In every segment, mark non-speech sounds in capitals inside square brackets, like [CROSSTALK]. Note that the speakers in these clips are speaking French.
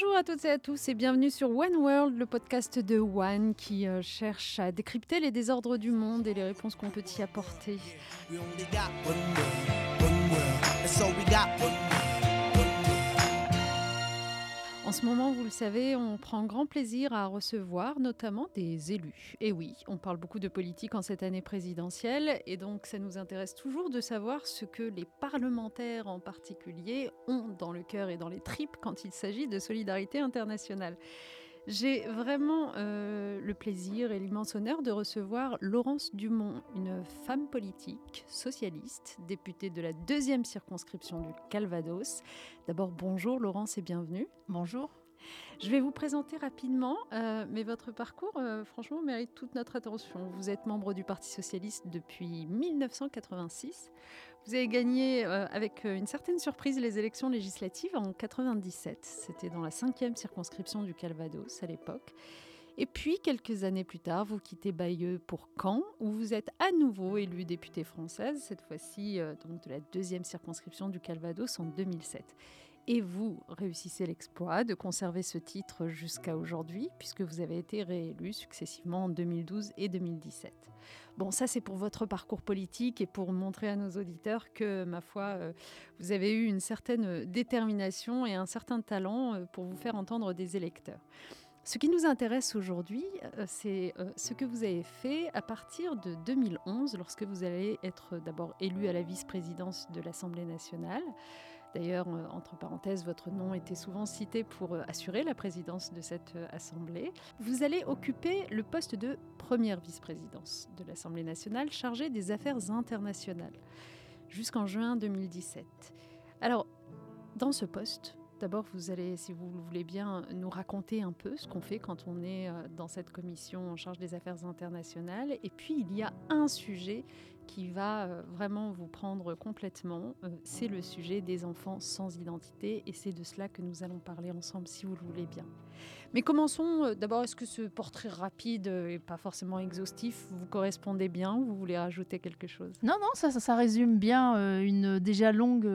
Bonjour à toutes et à tous et bienvenue sur One World, le podcast de One qui euh, cherche à décrypter les désordres du monde et les réponses qu'on peut y apporter. En ce moment, vous le savez, on prend grand plaisir à recevoir notamment des élus. Et oui, on parle beaucoup de politique en cette année présidentielle, et donc ça nous intéresse toujours de savoir ce que les parlementaires en particulier ont dans le cœur et dans les tripes quand il s'agit de solidarité internationale. J'ai vraiment euh, le plaisir et l'immense honneur de recevoir Laurence Dumont, une femme politique, socialiste, députée de la deuxième circonscription du Calvados. D'abord, bonjour Laurence et bienvenue. Bonjour. Je vais vous présenter rapidement, euh, mais votre parcours, euh, franchement, mérite toute notre attention. Vous êtes membre du Parti socialiste depuis 1986. Vous avez gagné euh, avec une certaine surprise les élections législatives en 97. C'était dans la cinquième circonscription du Calvados à l'époque. Et puis, quelques années plus tard, vous quittez Bayeux pour Caen, où vous êtes à nouveau élue députée française, cette fois-ci donc de la deuxième circonscription du Calvados en 2007. Et vous réussissez l'exploit de conserver ce titre jusqu'à aujourd'hui, puisque vous avez été réélu successivement en 2012 et 2017. Bon, ça c'est pour votre parcours politique et pour montrer à nos auditeurs que, ma foi, euh, vous avez eu une certaine détermination et un certain talent euh, pour vous faire entendre des électeurs. Ce qui nous intéresse aujourd'hui, euh, c'est ce que vous avez fait à partir de 2011, lorsque vous allez être d'abord élu à la vice-présidence de l'Assemblée nationale, D'ailleurs, euh, entre parenthèses, votre nom était souvent cité pour euh, assurer la présidence de cette euh, Assemblée. Vous allez occuper le poste de première vice-présidence de l'Assemblée nationale chargée des affaires internationales jusqu'en juin 2017. Alors, dans ce poste, D'abord, vous allez, si vous le voulez bien, nous raconter un peu ce qu'on fait quand on est dans cette commission en charge des affaires internationales. Et puis, il y a un sujet qui va euh, vraiment vous prendre complètement, euh, c'est le sujet des enfants sans identité et c'est de cela que nous allons parler ensemble si vous le voulez bien. Mais commençons euh, d'abord, est-ce que ce portrait rapide et pas forcément exhaustif? Vous correspondait bien ou vous voulez rajouter quelque chose? Non, non, ça, ça, résume bien une déjà longue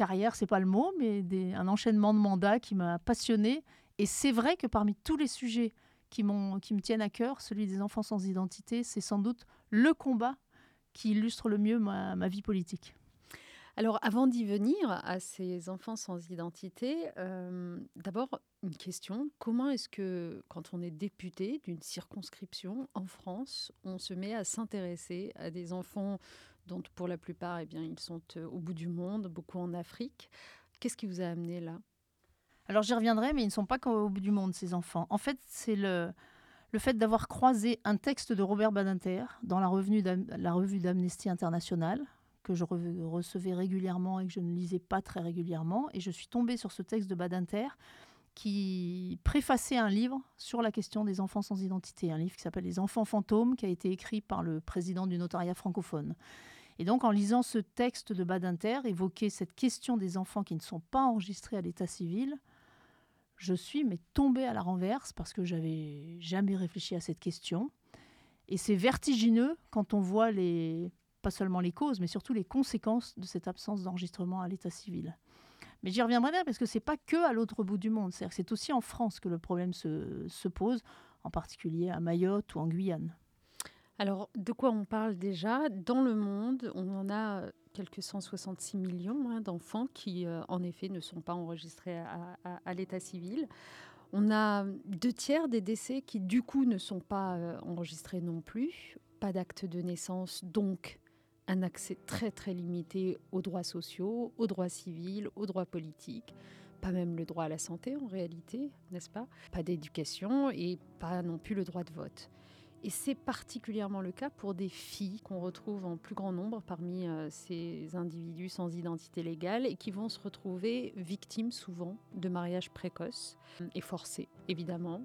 carrière, c'est pas le mot, mais un enchaînement de mandats qui m'a passionné. Et c'est vrai que parmi tous les sujets qui, qui me tiennent à cœur, celui des enfants sans identité, c'est sans doute le combat qui illustre le mieux ma, vie politique. Alors, avant d'y venir à ces enfants sans identité, euh, d'abord une question. Comment est-ce que, quand on est député d'une circonscription en France, on se met à s'intéresser à des enfants dont, pour la plupart, eh bien, ils sont euh, au bout du monde, beaucoup en Afrique Qu'est-ce qui vous a amené là? Alors, j'y reviendrai, mais ils ne sont pas qu'au bout du monde, ces enfants. En fait, c'est le le fait d'avoir croisé un texte de Robert Badinter dans la revue d'Amnesty International, que je recevais régulièrement et que je ne lisais pas très régulièrement. Et je suis tombée sur ce texte de Badinter qui préfaçait un livre sur la question des enfants sans identité, un livre qui s'appelle Les enfants fantômes, qui a été écrit par le président du notariat francophone. Et donc, en lisant ce texte de Badinter, évoquer cette question des enfants qui ne sont pas enregistrés à l'état civil, je suis tombée à la renverse parce que j'avais jamais réfléchi à cette question. Et c'est vertigineux quand on voit pas seulement les causes, mais surtout les conséquences de cette absence d'enregistrement à l'état civil. Mais j'y reviendrai bien parce que c'est pas que à l'autre bout du monde, c'est aussi en France que le problème se pose, en particulier à Mayotte ou en Guyane. Alors, de quoi on parle déjà? Dans le monde, on en a quelques 166 millions hein, d'enfants qui, euh, en effet, ne sont pas enregistrés à, l'état civil. On a deux tiers des décès qui, du coup, ne sont pas euh, enregistrés non plus. Pas d'acte de naissance, donc un accès très très limité aux droits sociaux, aux droits civils, aux droits politiques, pas même le droit à la santé en réalité, n'est-ce pas? Pas d'éducation et pas non plus le droit de vote. Et c'est particulièrement le cas pour des filles qu'on retrouve en plus grand nombre parmi euh, ces individus sans identité légale et qui vont se retrouver victimes souvent de mariages précoces et forcés, évidemment,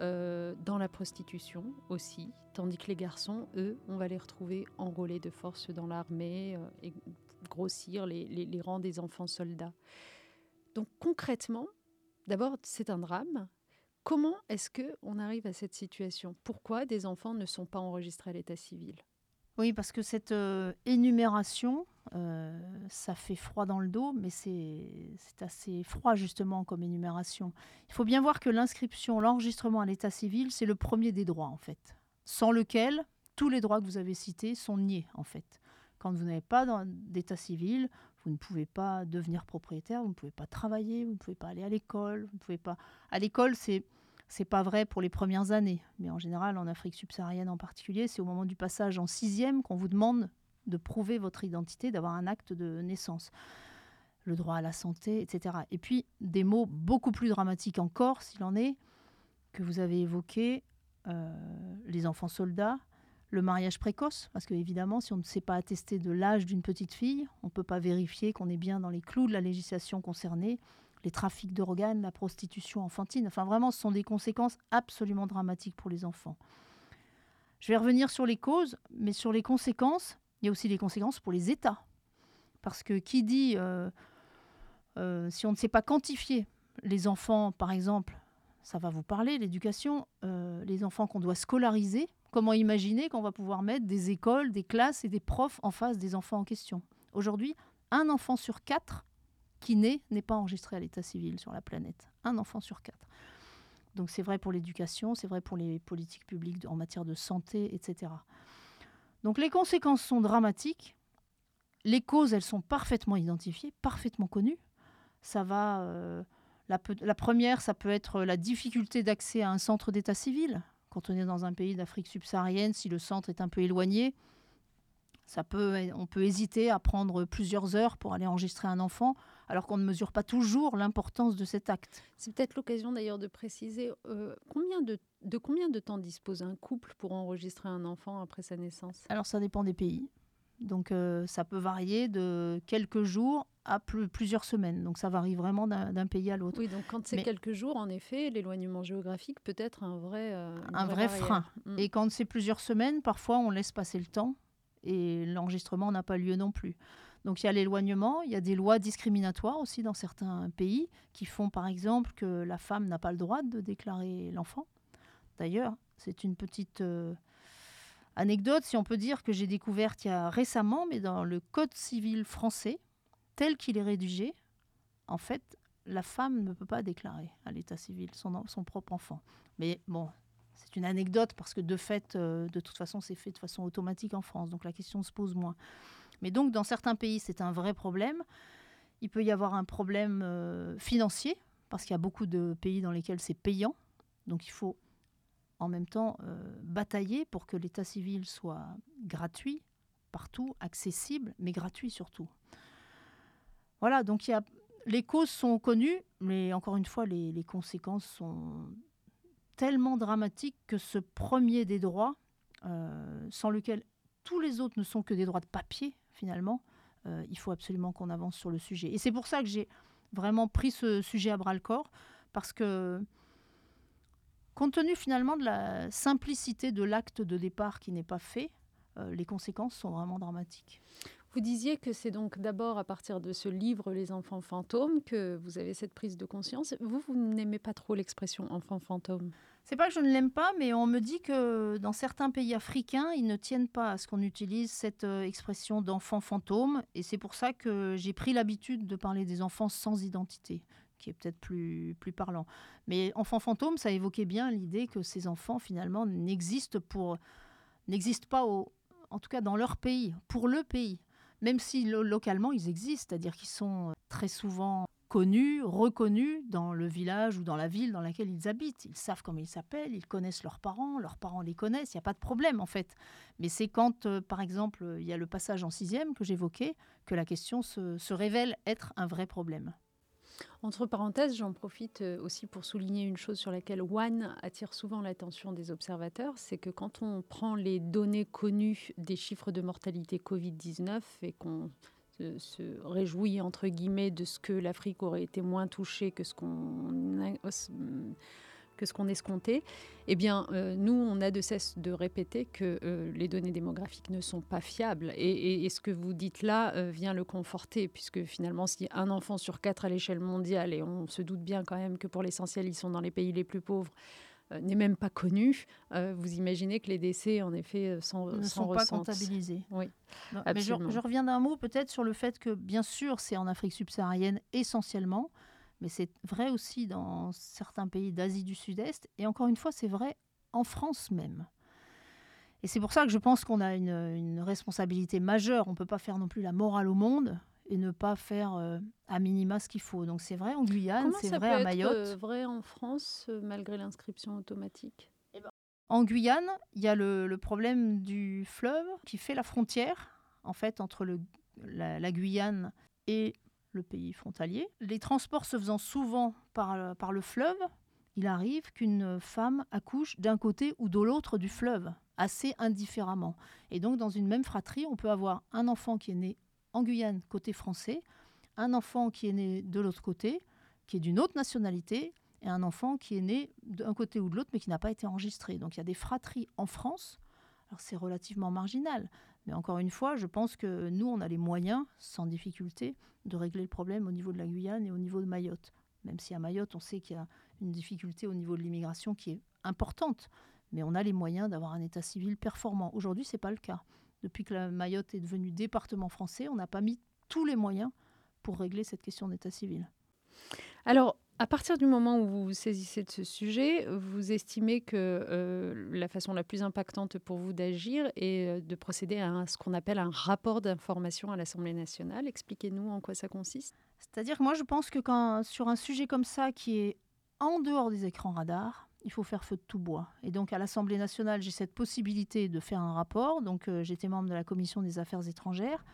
euh, dans la prostitution aussi, tandis que les garçons, eux, on va les retrouver enrôlés de force dans l'armée euh, et grossir les rangs des enfants soldats. Donc concrètement, d'abord, c'est un drame, Comment est-ce que on arrive à cette situation? Pourquoi des enfants ne sont pas enregistrés à l'état civil? Oui, parce que cette euh, énumération, euh, ça fait froid dans le dos, mais c'est assez froid justement comme énumération. Il faut bien voir que l'inscription, l'enregistrement à l'état civil, c'est le premier des droits en fait, sans lequel tous les droits que vous avez cités sont niés en fait. Quand vous n'avez pas d'état civil, vous ne pouvez pas devenir propriétaire, vous ne pouvez pas travailler, vous ne pouvez pas aller à l'école, vous ne pouvez pas. À l'école, c'est c'est pas vrai pour les premières années, mais en général, en Afrique subsaharienne en particulier, c'est au moment du passage en sixième qu'on vous demande de prouver votre identité, d'avoir un acte de naissance. Le droit à la santé, etc. Et puis, des mots beaucoup plus dramatiques encore, s'il en est, que vous avez évoqués, euh, les enfants soldats, le mariage précoce, parce que évidemment, si on ne sait pas attester de l'âge d'une petite fille, on ne peut pas vérifier qu'on est bien dans les clous de la législation concernée les trafics d'organes, la prostitution enfantine. Enfin, vraiment, ce sont des conséquences absolument dramatiques pour les enfants. Je vais revenir sur les causes, mais sur les conséquences, il y a aussi les conséquences pour les États. Parce que qui dit, euh, euh, si on ne sait pas quantifier les enfants, par exemple, ça va vous parler, l'éducation, euh, les enfants qu'on doit scolariser, comment imaginer qu'on va pouvoir mettre des écoles, des classes et des profs en face des enfants en question? Aujourd'hui, un enfant sur quatre qui naît n'est pas enregistré à l'état civil sur la planète. Un enfant sur quatre. Donc c'est vrai pour l'éducation, c'est vrai pour les politiques publiques en matière de santé, etc. Donc les conséquences sont dramatiques. Les causes, elles sont parfaitement identifiées, parfaitement connues. Ça va. Euh, la, première, ça peut être la difficulté d'accès à un centre d'état civil. Quand on est dans un pays d'Afrique subsaharienne, si le centre est un peu éloigné, on peut hésiter à prendre plusieurs heures pour aller enregistrer un enfant alors qu'on ne mesure pas toujours l'importance de cet acte. C'est peut-être l'occasion d'ailleurs de préciser euh, combien de, combien de temps dispose un couple pour enregistrer un enfant après sa naissance? Alors ça dépend des pays. Donc euh, ça peut varier de quelques jours à plusieurs semaines. Donc ça varie vraiment d'un pays à l'autre. Oui, donc quand c'est quelques jours, en effet, l'éloignement géographique peut être un vrai, euh, un vrai frein. Mm. Et quand c'est plusieurs semaines, parfois on laisse passer le temps et l'enregistrement n'a pas lieu non plus. Donc il y a l'éloignement, il y a des lois discriminatoires aussi dans certains pays qui font par exemple que la femme n'a pas le droit de déclarer l'enfant. D'ailleurs, c'est une petite euh, anecdote, si on peut dire, que j'ai découverte il y a récemment, mais dans le Code civil français, tel qu'il est rédigé, en fait, la femme ne peut pas déclarer à l'état civil son, propre enfant. Mais bon, c'est une anecdote parce que de fait, euh, de toute façon, c'est fait de façon automatique en France, donc la question se pose moins. Mais donc, dans certains pays, c'est un vrai problème. Il peut y avoir un problème euh, financier, parce qu'il y a beaucoup de pays dans lesquels c'est payant. Donc, il faut en même temps euh, batailler pour que l'état civil soit gratuit partout, accessible, mais gratuit surtout. Voilà, donc il y a, les causes sont connues, mais encore une fois, les, conséquences sont tellement dramatiques que ce premier des droits, euh, sans lequel tous les autres ne sont que des droits de papier, finalement, euh, il faut absolument qu'on avance sur le sujet. Et c'est pour ça que j'ai vraiment pris ce sujet à bras le corps, parce que compte tenu finalement de la simplicité de l'acte de départ qui n'est pas fait, euh, les conséquences sont vraiment dramatiques. Vous disiez que c'est donc d'abord à partir de ce livre Les enfants fantômes que vous avez cette prise de conscience. Vous, vous n'aimez pas trop l'expression enfant fantôme c'est pas que je ne l'aime pas, mais on me dit que dans certains pays africains, ils ne tiennent pas à ce qu'on utilise cette euh, expression d'enfant fantôme. Et c'est pour ça que j'ai pris l'habitude de parler des enfants sans identité, qui est peut-être plus, plus parlant. Mais enfant fantôme, ça évoquait bien l'idée que ces enfants, finalement, n'existent pour n'existent pas, en tout cas dans leur pays, pour le pays. Même si localement, ils existent, c'est-à-dire qu'ils sont très souvent connus, reconnus dans le village ou dans la ville dans laquelle ils habitent. Ils savent comment ils s'appellent, ils connaissent leurs parents, leurs parents les connaissent, il n'y a pas de problème en fait. Mais c'est quand, euh, par exemple, il y a le passage en sixième que j'évoquais, que la question se, révèle être un vrai problème. Entre parenthèses, j'en profite euh, aussi pour souligner une chose sur laquelle One attire souvent l'attention des observateurs, c'est que quand on prend les données connues des chiffres de mortalité Covid-19 et qu'on se, réjouit entre guillemets de ce que l'Afrique aurait été moins touchée que ce qu'on que ce qu'on escomptait, eh bien, euh, nous, on a de cesse de répéter que euh, les données démographiques ne sont pas fiables. Et, ce que vous dites là euh, vient le conforter, puisque finalement, si un enfant sur quatre à l'échelle mondiale, et on se doute bien quand même que pour l'essentiel, ils sont dans les pays les plus pauvres, n'est même pas connu, vous imaginez que les décès, en effet, sont, ne sont pas comptabilisés. Oui, mais je, je, reviens d'un mot peut-être sur le fait que, bien sûr, c'est en Afrique subsaharienne essentiellement, mais c'est vrai aussi dans certains pays d'Asie du Sud-Est, et encore une fois, c'est vrai en France même. Et c'est pour ça que je pense qu'on a une, responsabilité majeure. On ne peut pas faire non plus la morale au monde et ne pas faire euh, à minima ce qu'il faut. Donc c'est vrai en Guyane, c'est vrai à Mayotte. C'est euh, vrai en France, euh, malgré l'inscription automatique? Eh ben, En Guyane, il y a le, problème du fleuve qui fait la frontière en fait entre le, la, Guyane et le pays frontalier. Les transports se faisant souvent par, par le fleuve, il arrive qu'une femme accouche d'un côté ou de l'autre du fleuve, assez indifféremment. Et donc, dans une même fratrie, on peut avoir un enfant qui est né en Guyane, côté français, un enfant qui est né de l'autre côté, qui est d'une autre nationalité, et un enfant qui est né d'un côté ou de l'autre, mais qui n'a pas été enregistré. Donc, il y a des fratries en France. C'est relativement marginal. Mais encore une fois, je pense que nous, on a les moyens, sans difficulté, de régler le problème au niveau de la Guyane et au niveau de Mayotte. Même si à Mayotte, on sait qu'il y a une difficulté au niveau de l'immigration qui est importante, mais on a les moyens d'avoir un état civil performant. Aujourd'hui, ce n'est pas le cas. Depuis que la Mayotte est devenue département français, on n'a pas mis tous les moyens pour régler cette question d'état civil. Alors, à partir du moment où vous saisissez de ce sujet, vous estimez que euh, la façon la plus impactante pour vous d'agir est euh, de procéder à ce qu'on appelle un rapport d'information à l'Assemblée nationale. Expliquez-nous en quoi ça consiste. C'est-à-dire que moi, je pense que quand, sur un sujet comme ça qui est en dehors des écrans radars, il faut faire feu de tout bois. Et donc à l'Assemblée nationale, j'ai cette possibilité de faire un rapport. Donc euh, j'étais membre de la commission des affaires étrangères.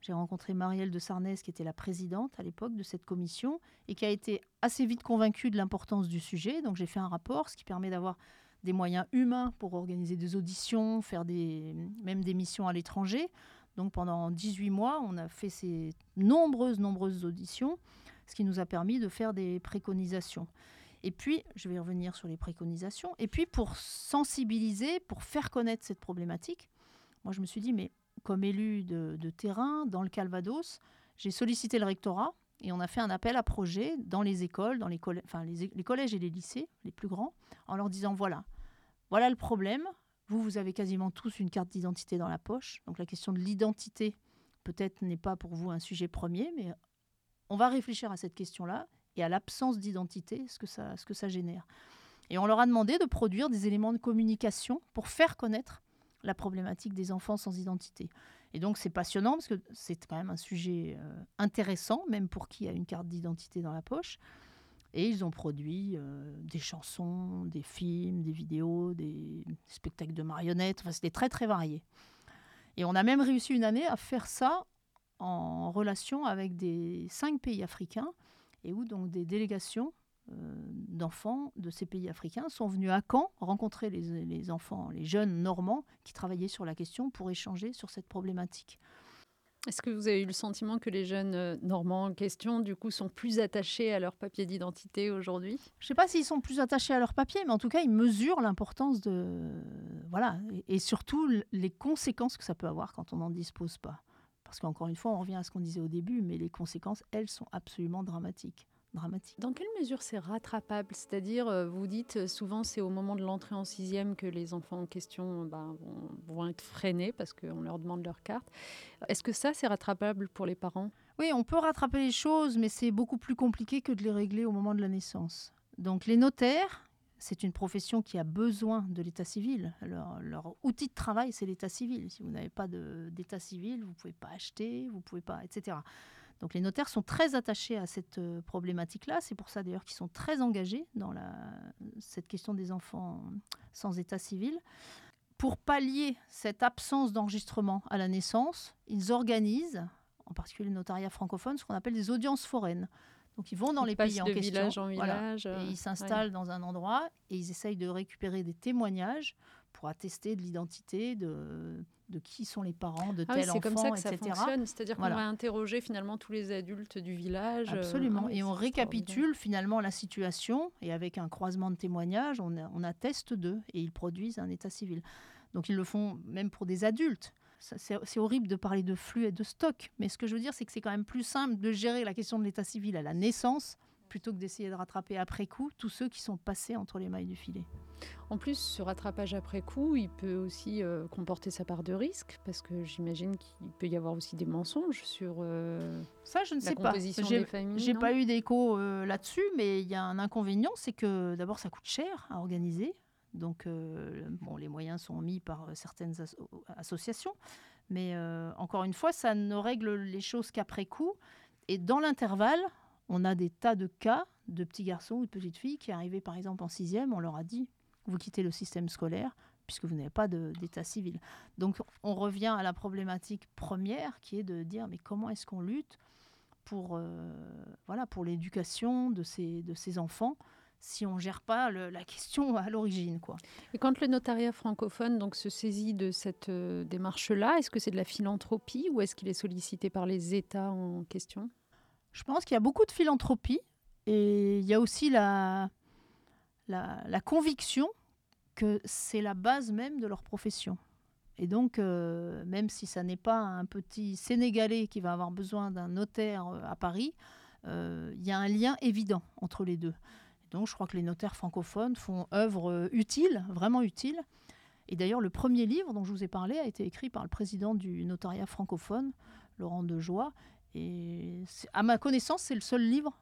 J'ai rencontré Marielle de Sarnez, qui était la présidente à l'époque de cette commission, et qui a été assez vite convaincue de l'importance du sujet. Donc j'ai fait un rapport, ce qui permet d'avoir des moyens humains pour organiser des auditions, faire même des missions à l'étranger. Donc pendant 18 mois, on a fait ces nombreuses, nombreuses auditions, ce qui nous a permis de faire des préconisations. Et puis, je vais revenir sur les préconisations. Et puis, pour sensibiliser, pour faire connaître cette problématique, moi, je me suis dit, mais comme élu de, terrain dans le Calvados, j'ai sollicité le rectorat et on a fait un appel à projet dans les écoles, dans les, enfin, les, les collèges et les lycées, les plus grands, en leur disant, voilà, voilà le problème. Vous, vous avez quasiment tous une carte d'identité dans la poche. Donc la question de l'identité, peut-être, n'est pas pour vous un sujet premier, mais on va réfléchir à cette question-là et à l'absence d'identité, ce, que ça, ce que ça génère. Et on leur a demandé de produire des éléments de communication pour faire connaître la problématique des enfants sans identité. Et donc c'est passionnant parce que c'est quand même un sujet euh, intéressant, même pour qui a une carte d'identité dans la poche. Et ils ont produit euh, des chansons, des films, des vidéos, des spectacles de marionnettes. Enfin, c'était très très varié. Et on a même réussi une année à faire ça en relation avec des cinq pays africains et où donc des délégations euh, d'enfants de ces pays africains sont venus à Caen rencontrer les, enfants, les jeunes normands qui travaillaient sur la question pour échanger sur cette problématique. Est-ce que vous avez eu le sentiment que les jeunes euh, Normands en question, du coup, sont plus attachés à leur papier d'identité aujourd'hui? Je ne sais pas s'ils sont plus attachés à leur papier, mais en tout cas, ils mesurent l'importance de... Voilà, et surtout les conséquences que ça peut avoir quand on n'en dispose pas. Parce qu'encore une fois, on revient à ce qu'on disait au début, mais les conséquences, elles, sont absolument dramatiques. dramatiques. Dans quelle mesure c'est rattrapable? C'est-à-dire, euh, vous dites euh, souvent c'est au moment de l'entrée en sixième que les enfants en question ben, vont, être freinés parce qu'on leur demande leur carte. Est-ce que ça, c'est rattrapable pour les parents? Oui, on peut rattraper les choses, mais c'est beaucoup plus compliqué que de les régler au moment de la naissance. Donc les notaires, c'est une profession qui a besoin de l'état civil. Leur, leur, outil de travail, c'est l'état civil. Si vous n'avez pas d'état civil, vous ne pouvez pas acheter, vous pouvez pas, etc. Donc les notaires sont très attachés à cette euh, problématique-là. C'est pour ça d'ailleurs qu'ils sont très engagés dans cette question des enfants sans état civil. Pour pallier cette absence d'enregistrement à la naissance, ils organisent, en particulier le notariat francophone, ce qu'on appelle des audiences foraines. Donc ils vont dans les pays en question, en village, et ils s'installent dans un endroit et ils essayent de récupérer des témoignages pour attester de l'identité de, de qui sont les parents de ah tel enfant, C'est comme ça que ça fonctionne, c'est-à-dire qu'on va interroger finalement tous les adultes du village. Euh, Absolument, ah et on récapitule finalement la situation et avec un croisement de témoignages, on, on atteste d'eux et ils produisent un état civil. Donc ils le font même pour des adultes c'est horrible de parler de flux et de stock, mais ce que je veux dire, c'est que c'est quand même plus simple de gérer la question de l'état civil à la naissance plutôt que d'essayer de rattraper après coup tous ceux qui sont passés entre les mailles du filet. En plus, ce rattrapage après coup, il peut aussi euh, comporter sa part de risque, parce que j'imagine qu'il peut y avoir aussi des mensonges sur euh, ça. Je ne sais pas. J'ai pas eu d'écho euh, là-dessus, mais il y a un inconvénient, c'est que d'abord ça coûte cher à organiser. Donc, bon, les moyens sont mis par certaines associations, mais encore une fois, ça ne règle les choses qu'après coup. Et dans l'intervalle, on a des tas de cas de petits garçons ou de petites filles qui arrivaient par exemple en sixième, on leur a dit vous quittez le système scolaire puisque vous n'avez pas d'état civil. Donc on revient à la problématique première qui est de dire mais comment est-ce qu'on lutte pour euh, voilà pour l'éducation de ces, de ces enfants si on gère pas la question à l'origine quoi. Et quand le notariat francophone donc se saisit de cette euh, démarche là, est-ce que c'est de la philanthropie ou est-ce qu'il est sollicité par les États en question? Je pense qu'il y a beaucoup de philanthropie et il y a aussi la, la, conviction que c'est la base même de leur profession. Et donc, euh, même si ça n'est pas un petit Sénégalais qui va avoir besoin d'un notaire euh, à Paris, euh, il y a un lien évident entre les deux. Donc, je crois que les notaires francophones font œuvre utile, vraiment utile. Et d'ailleurs, le premier livre dont je vous ai parlé a été écrit par le président du notariat francophone, Laurent Dejoie, et à ma connaissance, c'est le seul livre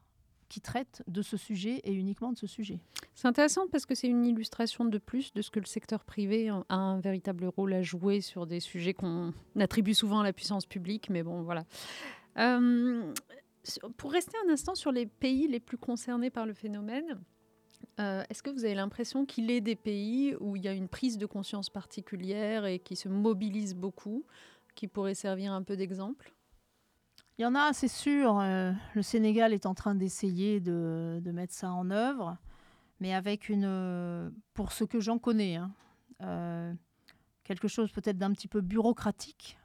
qui traite de ce sujet et uniquement de ce sujet. C'est intéressant parce que c'est une illustration de plus de ce que le secteur privé a un véritable rôle à jouer sur des sujets qu'on attribue souvent à la puissance publique, mais bon, voilà. Euh, pour rester un instant sur les pays les plus concernés par le phénomène, euh, est-ce que vous avez l'impression qu'il est des pays où il y a une prise de conscience particulière et qui se mobilise beaucoup, qui pourrait servir un peu d'exemple? Il y en a, c'est sûr. Euh, le Sénégal est en train d'essayer de, mettre ça en œuvre, mais avec une, pour ce que j'en connais, hein, euh, quelque chose peut-être d'un petit peu bureaucratique.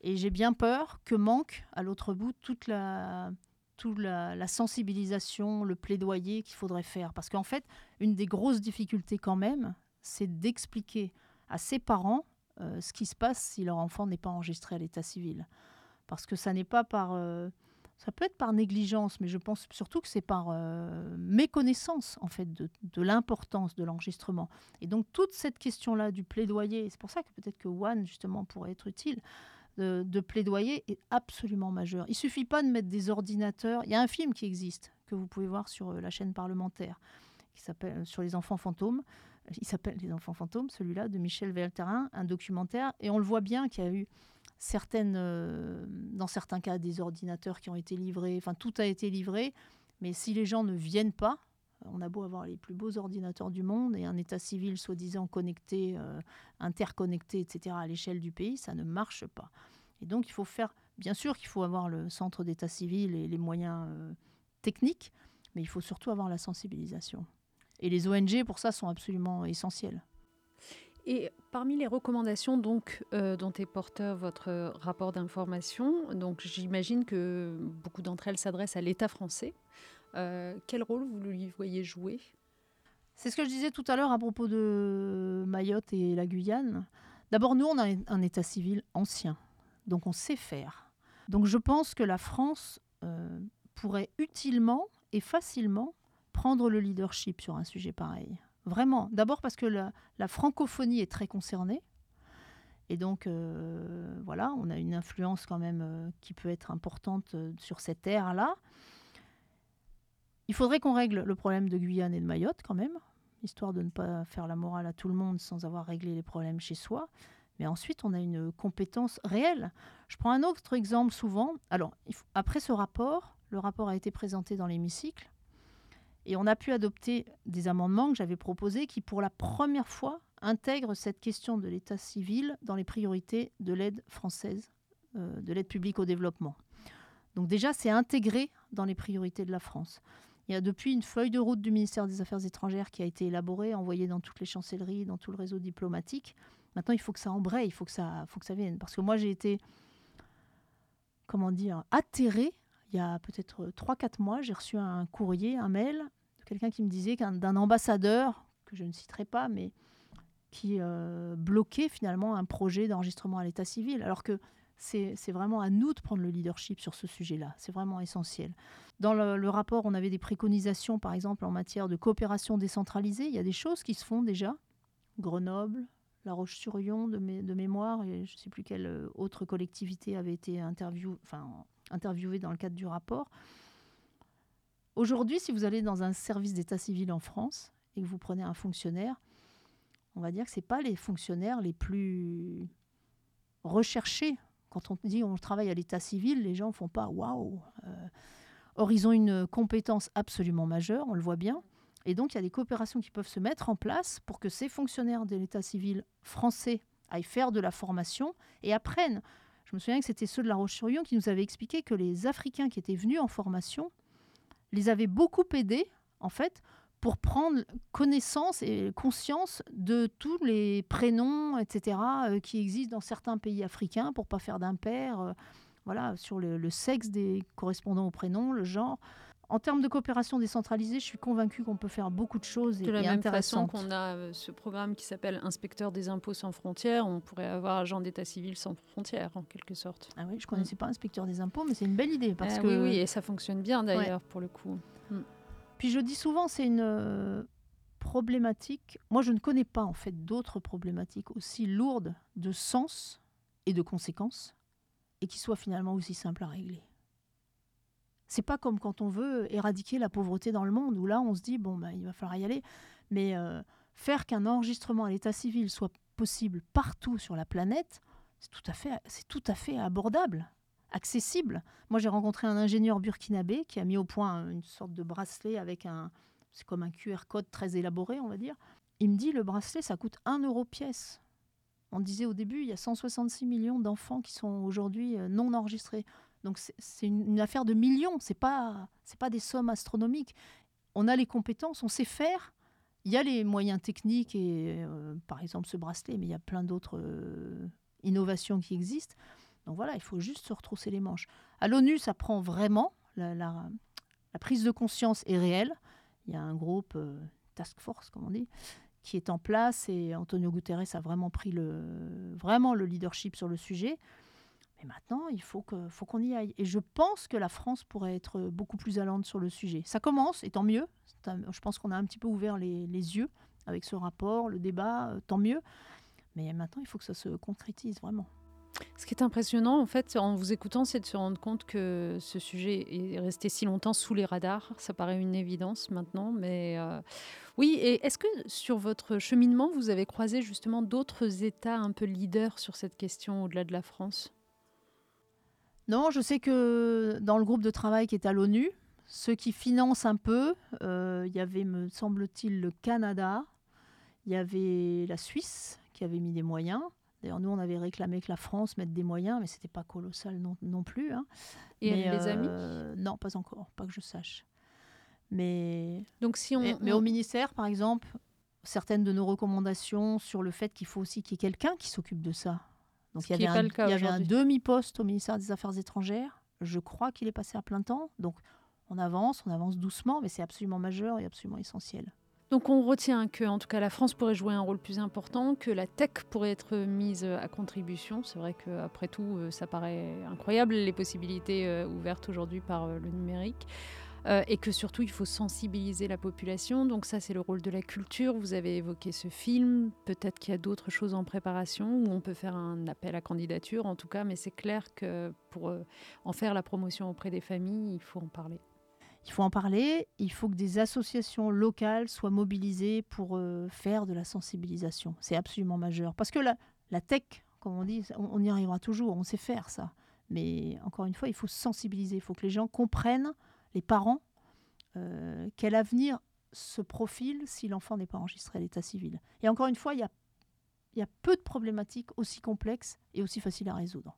Et j'ai bien peur que manque à l'autre bout toute la, toute la, sensibilisation, le plaidoyer qu'il faudrait faire. Parce qu'en fait, une des grosses difficultés quand même, c'est d'expliquer à ses parents euh, ce qui se passe si leur enfant n'est pas enregistré à l'état civil parce que ça n'est pas par... Euh, ça peut être par négligence, mais je pense surtout que c'est par euh, méconnaissance en fait de, l'importance de l'enregistrement. Et donc toute cette question-là du plaidoyer, c'est pour ça que peut-être que One justement pourrait être utile, de, plaidoyer est absolument majeur. Il suffit pas de mettre des ordinateurs. Il y a un film qui existe que vous pouvez voir sur euh, la chaîne parlementaire qui s'appelle sur les enfants fantômes. Il s'appelle Les enfants fantômes, celui-là de Michel Velterin, un documentaire, et on le voit bien qu'il y a eu certaines, euh, dans certains cas, des ordinateurs qui ont été livrés, enfin tout a été livré, mais si les gens ne viennent pas, on a beau avoir les plus beaux ordinateurs du monde et un état civil soi-disant connecté, euh, interconnecté, etc., à l'échelle du pays, ça ne marche pas. Et donc il faut faire, bien sûr qu'il faut avoir le centre d'état civil et les moyens euh, techniques, mais il faut surtout avoir la sensibilisation. Et les ONG, pour ça, sont absolument essentielles. Et parmi les recommandations donc, euh, dont est porteur votre rapport d'information, donc j'imagine que beaucoup d'entre elles s'adressent à l'État français. Euh, quel rôle vous lui voyez jouer? C'est ce que je disais tout à l'heure à propos de Mayotte et la Guyane. D'abord, nous, on a un État civil ancien, donc on sait faire. Donc je pense que la France euh, pourrait utilement et facilement prendre le leadership sur un sujet pareil. Vraiment. D'abord parce que la, francophonie est très concernée. Et donc, euh, voilà, on a une influence quand même qui peut être importante sur cette ère-là. Il faudrait qu'on règle le problème de Guyane et de Mayotte quand même, histoire de ne pas faire la morale à tout le monde sans avoir réglé les problèmes chez soi. Mais ensuite, on a une compétence réelle. Je prends un autre exemple souvent. Alors, après ce rapport, le rapport a été présenté dans l'hémicycle. Et on a pu adopter des amendements que j'avais proposés qui, pour la première fois, intègrent cette question de l'état civil dans les priorités de l'aide française, euh, de l'aide publique au développement. Donc déjà, c'est intégré dans les priorités de la France. Il y a depuis une feuille de route du ministère des Affaires étrangères qui a été élaborée, envoyée dans toutes les chancelleries, dans tout le réseau diplomatique. Maintenant, il faut que ça embraye, il faut que ça, faut que ça vienne. Parce que moi, j'ai été, comment dire, atterrée. Il y a peut-être 3-4 mois, j'ai reçu un courrier, un mail quelqu'un qui me disait qu'un d'un ambassadeur, que je ne citerai pas, mais qui euh, bloquait finalement un projet d'enregistrement à l'état civil. Alors que c'est vraiment à nous de prendre le leadership sur ce sujet-là. C'est vraiment essentiel. Dans le, rapport, on avait des préconisations, par exemple, en matière de coopération décentralisée. Il y a des choses qui se font déjà. Grenoble, La Roche-sur-Yon, de, mémoire, et je ne sais plus quelle euh, autre collectivité avait été interviewée dans le cadre du rapport. Aujourd'hui, si vous allez dans un service d'état civil en France et que vous prenez un fonctionnaire, on va dire que ce pas les fonctionnaires les plus recherchés quand on dit on travaille à l'état civil, les gens ne font pas waouh. Euh, or, ils ont une compétence absolument majeure, on le voit bien. Et donc, il y a des coopérations qui peuvent se mettre en place pour que ces fonctionnaires de l'état civil français aillent faire de la formation et apprennent. Je me souviens que c'était ceux de La Roche-sur-Yon qui nous avaient expliqué que les Africains qui étaient venus en formation les avaient beaucoup aidés, en fait, pour prendre connaissance et conscience de tous les prénoms, etc., euh, qui existent dans certains pays africains, pour pas faire d'impair, euh, voilà, sur le, sexe des correspondants au prénom, le genre. En termes de coopération décentralisée, je suis convaincue qu'on peut faire beaucoup de choses. De la même façon qu'on a euh, ce programme qui s'appelle Inspecteur des impôts sans frontières, on pourrait avoir agent d'état civil sans frontières, en quelque sorte. Ah oui, je ne connaissais mm. pas Inspecteur des impôts, mais c'est une belle idée. Parce ah que... Oui, oui, et ça fonctionne bien d'ailleurs, pour le coup. Mm. Puis je dis souvent, c'est une euh, problématique. Moi, je ne connais pas en fait d'autres problématiques aussi lourdes de sens et de conséquences et qui soient finalement aussi simples à régler. C'est pas comme quand on veut éradiquer la pauvreté dans le monde où là on se dit bon ben, il va falloir y aller, mais euh, faire qu'un enregistrement à l'état civil soit possible partout sur la planète, c'est tout à fait c'est tout à fait abordable accessible. Moi, j'ai rencontré un ingénieur burkinabé qui a mis au point une sorte de bracelet avec un, c'est comme un QR code très élaboré, on va dire. Il me dit le bracelet, ça coûte 1 euro pièce. On disait au début, il y a 166 millions d'enfants qui sont aujourd'hui euh, non enregistrés. Donc c'est une, affaire de millions, c'est pas c'est pas des sommes astronomiques. On a les compétences, on sait faire. Il y a les moyens techniques et euh, par exemple ce bracelet, mais il y a plein d'autres euh, innovations qui existent. Donc voilà, il faut juste se retrousser les manches. À l'ONU, ça prend vraiment, la, prise de conscience est réelle. Il y a un groupe, euh, task force, comme on dit, qui est en place et Antonio Guterres a vraiment pris le, vraiment le leadership sur le sujet. Mais maintenant, il faut qu'on faut qu'on y aille. Et je pense que la France pourrait être beaucoup plus allante sur le sujet. Ça commence, et tant mieux. je pense qu'on a un petit peu ouvert les, les, yeux avec ce rapport, le débat, euh, tant mieux. Mais maintenant, il faut que ça se concrétise vraiment. Ce qui est impressionnant, en fait, en vous écoutant, c'est de se rendre compte que ce sujet est resté si longtemps sous les radars. Ça paraît une évidence maintenant, mais euh, oui. Et est-ce que sur votre cheminement, vous avez croisé justement d'autres États un peu leaders sur cette question au-delà de la France? Non, je sais que dans le groupe de travail qui est à l'ONU, ceux qui financent un peu, euh, il y avait, me semble-t-il, le Canada, il y avait la Suisse qui avait mis des moyens. D'ailleurs, nous, on avait réclamé que la France mette des moyens, mais ce n'était pas colossal non, non plus. Hein. Et mais, les amis euh, Non, pas encore, pas que je sache. Mais, Donc, si on, mais, au ministère, par exemple, certaines de nos recommandations sur le fait qu'il faut aussi qu'il y ait quelqu'un qui s'occupe de ça. Donc, il y avait, un, il y avait un demi-poste au ministère des Affaires étrangères. Je crois qu'il est passé à plein temps. Donc, on avance, on avance doucement, mais c'est absolument majeur et absolument essentiel. Donc on retient que, en tout cas, la France pourrait jouer un rôle plus important, que la tech pourrait être mise à contribution. C'est vrai qu'après tout, euh, ça paraît incroyable les possibilités euh, ouvertes aujourd'hui par euh, le numérique. et que surtout, il faut sensibiliser la population. Donc ça, c'est le rôle de la culture. Vous avez évoqué ce film. Peut-être qu'il y a d'autres choses en préparation où on peut faire un appel à candidature, en tout cas. Mais c'est clair que pour en faire la promotion auprès des familles, il faut en parler. Il faut en parler, il faut que des associations locales soient mobilisées pour euh, faire de la sensibilisation. C'est absolument majeur. Parce que la, la tech, comme on dit, on, y arrivera toujours, on sait faire ça. Mais encore une fois, il faut sensibiliser, il faut que les gens comprennent, les parents, euh, quel avenir se profile si l'enfant n'est pas enregistré à l'état civil. Et encore une fois, il y a, il y a peu de problématiques aussi complexes et aussi faciles à résoudre.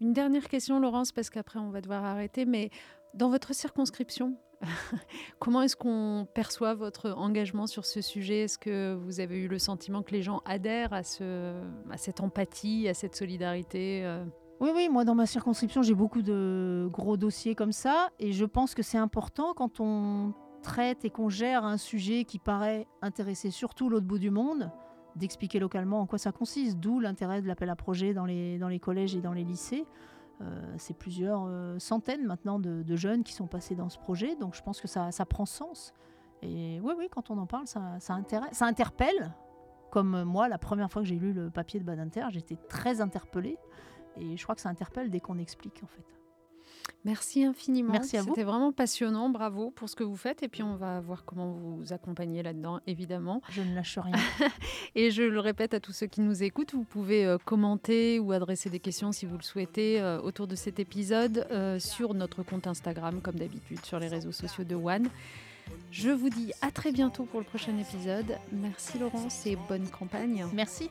Une dernière question, Laurence, parce qu'après on va devoir arrêter, mais dans votre circonscription, [LAUGHS] comment est-ce qu'on perçoit votre engagement sur ce sujet? Est-ce que vous avez eu le sentiment que les gens adhèrent à, ce, à cette empathie, à cette solidarité euh? Oui, oui, moi dans ma circonscription, j'ai beaucoup de gros dossiers comme ça, et je pense que c'est important quand on traite et qu'on gère un sujet qui paraît intéresser surtout l'autre bout du monde, d'expliquer localement en quoi ça consiste, d'où l'intérêt de l'appel à projet dans les, collèges et dans les lycées. Euh, c'est plusieurs euh, centaines maintenant de, jeunes qui sont passés dans ce projet, donc je pense que ça, prend sens. Et oui, oui, quand on en parle, ça, ça, ça interpelle. Comme moi, la première fois que j'ai lu le papier de Badinter, j'étais très interpellée. Et je crois que ça interpelle dès qu'on explique, en fait. Merci infiniment. Merci à vous. C'était vraiment passionnant. Bravo pour ce que vous faites. Et puis, on va voir comment vous accompagnez là-dedans, évidemment. Je ne lâche rien. [LAUGHS] et je le répète à tous ceux qui nous écoutent, vous pouvez euh, commenter ou adresser des questions si vous le souhaitez euh, autour de cet épisode euh, sur notre compte Instagram, comme d'habitude, sur les réseaux sociaux de One. Je vous dis à très bientôt pour le prochain épisode. Merci Laurence et bonne campagne. Merci.